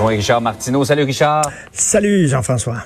rejoint Richard Martineau. Salut Richard. Salut Jean-François.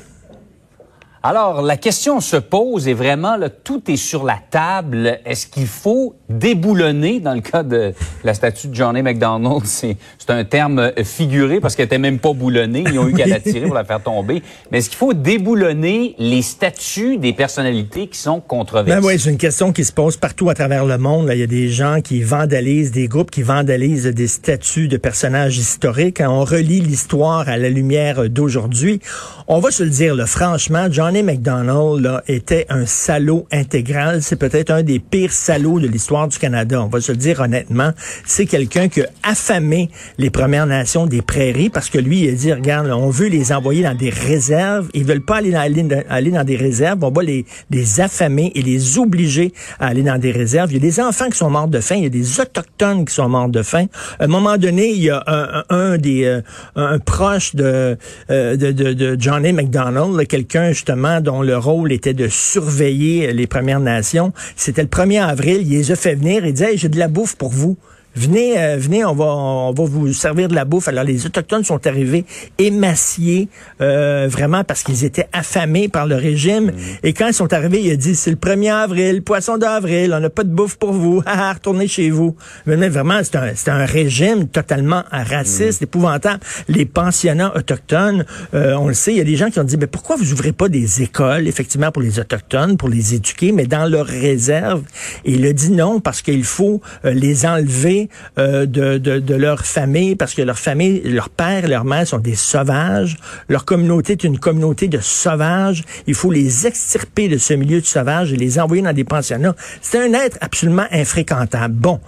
Alors, la question se pose et vraiment, là, tout est sur la table. Est-ce qu'il faut déboulonner, dans le cas de la statue de Johnny McDonald, c'est un terme euh, figuré parce qu'elle était même pas boulonnée. Ils ont eu qu'à la tirer pour la faire tomber. Mais est-ce qu'il faut déboulonner les statues des personnalités qui sont controversées? Ben oui, c'est une question qui se pose partout à travers le monde. Il y a des gens qui vandalisent, des groupes qui vandalisent des statues de personnages historiques. On relit l'histoire à la lumière d'aujourd'hui. On va se le dire, là, franchement, Johnny McDonald là, était un salaud intégral. C'est peut-être un des pires salauds de l'histoire du Canada. On va se le dire honnêtement. C'est quelqu'un qui a affamé les Premières Nations des prairies parce que lui, il a dit, regarde, on veut les envoyer dans des réserves. Ils veulent pas aller dans, aller dans des réserves. On va les, les affamer et les obliger à aller dans des réserves. Il y a des enfants qui sont morts de faim. Il y a des autochtones qui sont morts de faim. À un moment donné, il y a un, des euh, un proche de, euh, de, de, de Johnny McDonald, quelqu'un justement dont le rôle était de surveiller les Premières Nations. C'était le 1er avril, il les a fait venir et disait, j'ai de la bouffe pour vous. Venez, euh, venez, on va, on va vous servir de la bouffe. Alors les autochtones sont arrivés émaciés, euh, vraiment parce qu'ils étaient affamés par le régime. Mm. Et quand ils sont arrivés, il a dit c'est le 1er avril, poisson d'avril, on n'a pas de bouffe pour vous. Ah, retournez chez vous. Mais, vraiment, c'est un, c'est un régime totalement raciste, mm. épouvantable. Les pensionnats autochtones, euh, on le sait, il y a des gens qui ont dit mais pourquoi vous ouvrez pas des écoles effectivement pour les autochtones, pour les éduquer, mais dans leur réserve. Et il a dit non parce qu'il faut les enlever euh, de, de, leur famille parce que leur famille, leur père et leur mère sont des sauvages. Leur communauté est une communauté de sauvages. Il faut les extirper de ce milieu de sauvages et les envoyer dans des pensionnats. C'est un être absolument infréquentable. Bon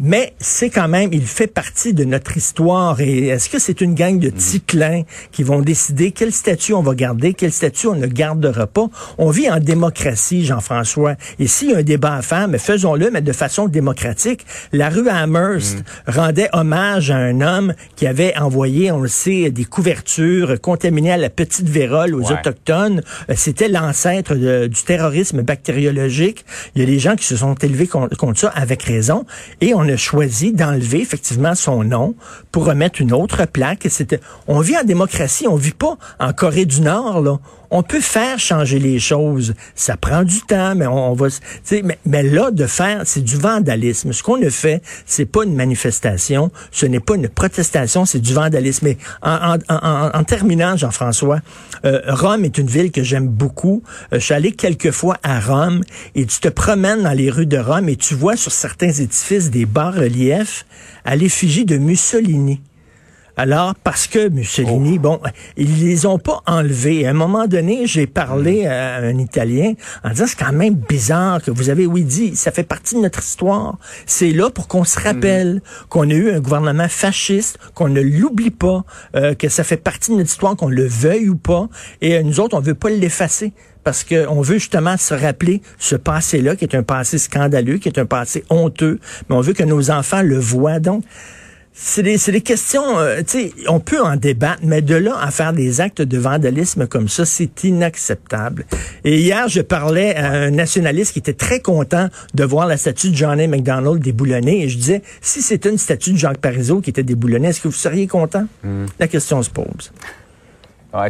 mais c'est quand même, il fait partie de notre histoire. Et est-ce que c'est une gang de mhm. ticlins qui vont décider quel statut on va garder, quel statut on ne gardera pas? On vit en démocratie, Jean-François. Et s'il y a un débat à faire, mais faisons-le, mais de façon démocratique. La rue Amherst mhm. rendait hommage à un homme qui avait envoyé, on le sait, des couvertures contaminées à la petite vérole aux Autochtones. Euh, c'était l'ancêtre du terrorisme bactériologique. Il y a des gens qui se sont élevés contre, contre ça avec raison. Et on on a choisi d'enlever effectivement son nom pour remettre une autre plaque. C'était, on vit en démocratie, on vit pas en Corée du Nord là. On peut faire changer les choses. Ça prend du temps, mais on, va, mais, mais là de faire, c'est du vandalisme. Ce qu'on a fait, c'est pas une manifestation, ce n'est pas une protestation, c'est du vandalisme. Mais en, en, en, terminant, Jean-François, euh, Rome est une ville que j'aime beaucoup. Euh, je suis allé quelques fois à Rome et tu te promènes dans les rues de Rome et tu vois sur certains édifices des bas-reliefs à l'effigie de Mussolini. Alors, parce que Mussolini, oh. bon, ils les ont pas enlevés. À un moment donné, j'ai parlé mm. à un Italien en disant, c'est quand même bizarre que vous avez, oui, dit, ça fait partie de notre histoire. C'est là pour qu'on se rappelle mm. qu'on a eu un gouvernement fasciste, qu'on ne l'oublie pas, euh, que ça fait partie de notre histoire, qu'on le veuille ou pas. Et euh, nous autres, on veut pas l'effacer parce qu'on veut justement se rappeler ce passé-là, qui est un passé scandaleux, qui est un passé honteux, mais on veut que nos enfants le voient. Donc, c'est des, des, questions, euh, tu sais, on peut en débattre, mais de là à faire des actes de vandalisme comme ça, c'est inacceptable. Et hier, je parlais à un nationaliste qui était très content de voir la statue de Johnny McDonald déboulonnée, et je disais, si c'était une statue de Jacques Parizeau qui était déboulonnée, est-ce que vous seriez content? Hmm. La question se pose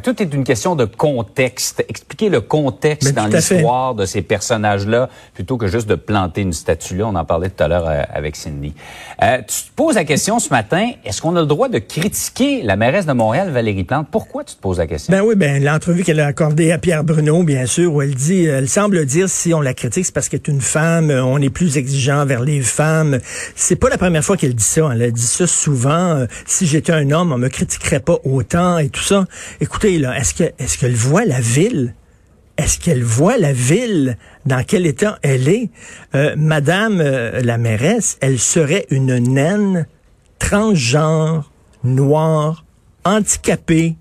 tout est une question de contexte. Expliquer le contexte dans l'histoire de ces personnages-là, plutôt que juste de planter une statue là. On en parlait tout à l'heure euh, avec Cindy. Euh, tu te poses la question ce matin, est-ce qu'on a le droit de critiquer la mairesse de Montréal, Valérie Plante? Pourquoi tu te poses la question? Ben oui, ben l'entrevue qu'elle a accordée à Pierre Bruno, bien sûr, où elle dit, elle semble dire si on la critique, c'est parce qu'elle est une femme, on est plus exigeant vers les femmes. C'est pas la première fois qu'elle dit ça. Elle a dit ça souvent. Euh, si j'étais un homme, on me critiquerait pas autant et tout ça écoutez, est-ce qu'elle voit la ville? Est-ce qu'elle voit la ville? Dans quel état elle est? Euh, Madame euh, la mairesse, elle serait une naine transgenre, noire, handicapée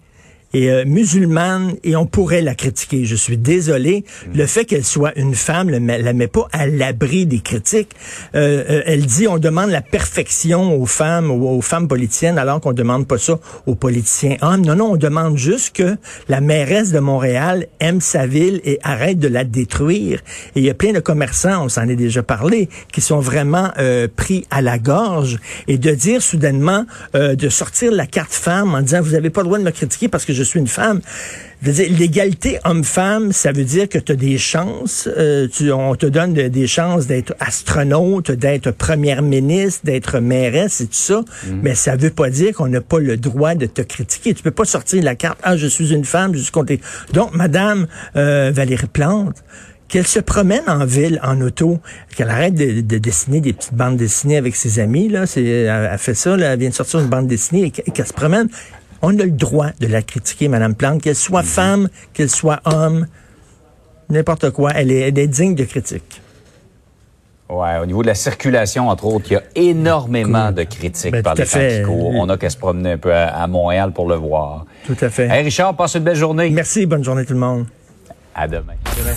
est euh, musulmane et on pourrait la critiquer. Je suis désolé. Mm. Le fait qu'elle soit une femme ne la met pas à l'abri des critiques. Euh, euh, elle dit on demande la perfection aux femmes ou aux femmes politiciennes alors qu'on demande pas ça aux politiciens hommes. Non, non, on demande juste que la mairesse de Montréal aime sa ville et arrête de la détruire. Et il y a plein de commerçants, on s'en est déjà parlé, qui sont vraiment pris à la gorge et de dire soudainement, de sortir la carte femme en disant vous avez pas le droit de me critiquer parce que je suis une femme. L'égalité homme-femme, ça veut dire que tu as des chances, euh, tu, on te donne des chances d'être astronaute, d'être première ministre, d'être mairesse et tout ça, mhm. mais ça veut pas dire qu'on n'a pas le droit de te critiquer. Tu peux pas sortir la carte, ah, je suis une femme, je suis contre... Donc, Madame euh, Valérie Plante, qu'elle se promène en ville en auto, qu'elle arrête de, dessiner des petites bandes dessinées avec ses amis, là, c'est, elle, fait ça, là, elle vient de sortir une bande dessinée et qu'elle se promène. On a le droit de la critiquer, Madame Plante, qu'elle soit mhm. femme, qu'elle soit homme, n'importe quoi. Elle est, digne de critique. Ouais, au niveau de la circulation, entre autres, il y a énormément de critiques ben, par les qui courent. On a qu'à se promener un peu à, Montréal pour le voir. Tout à fait. Hey Richard, passe une belle journée. Merci, bonne journée tout le monde. À demain.